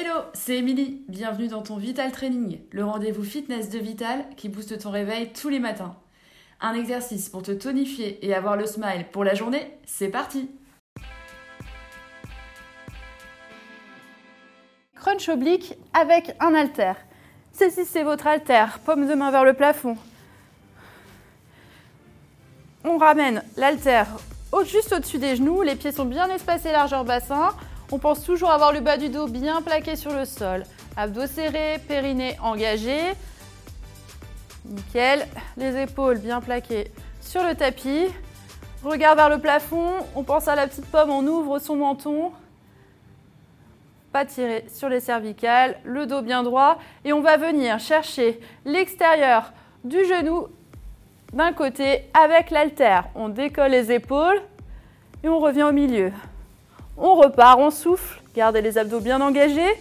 Hello, c'est Émilie. Bienvenue dans ton Vital Training, le rendez-vous fitness de Vital qui booste ton réveil tous les matins. Un exercice pour te tonifier et avoir le smile pour la journée, c'est parti Crunch oblique avec un halter. Saisissez votre halter, paume de main vers le plafond. On ramène l'halter juste au-dessus des genoux, les pieds sont bien espacés largeur bassin. On pense toujours avoir le bas du dos bien plaqué sur le sol. Abdos serrés, périnée engagé. Nickel. Les épaules bien plaquées sur le tapis. Regard vers le plafond. On pense à la petite pomme, on ouvre son menton. Pas tiré sur les cervicales, le dos bien droit. Et on va venir chercher l'extérieur du genou d'un côté avec l'altère. On décolle les épaules et on revient au milieu. On repart, on souffle, gardez les abdos bien engagés.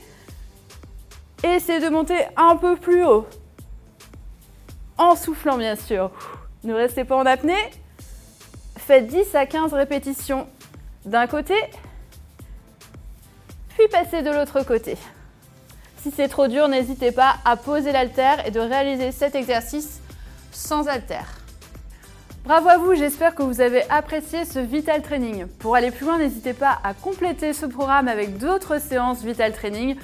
Essayez de monter un peu plus haut. En soufflant bien sûr. Ne restez pas en apnée. Faites 10 à 15 répétitions d'un côté, puis passez de l'autre côté. Si c'est trop dur, n'hésitez pas à poser l'haltère et de réaliser cet exercice sans haltère. Bravo à vous, j'espère que vous avez apprécié ce Vital Training. Pour aller plus loin, n'hésitez pas à compléter ce programme avec d'autres séances Vital Training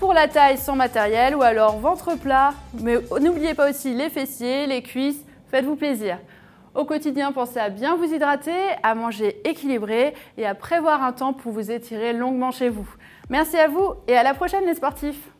pour la taille sans matériel ou alors ventre plat. Mais n'oubliez pas aussi les fessiers, les cuisses, faites-vous plaisir. Au quotidien, pensez à bien vous hydrater, à manger équilibré et à prévoir un temps pour vous étirer longuement chez vous. Merci à vous et à la prochaine les sportifs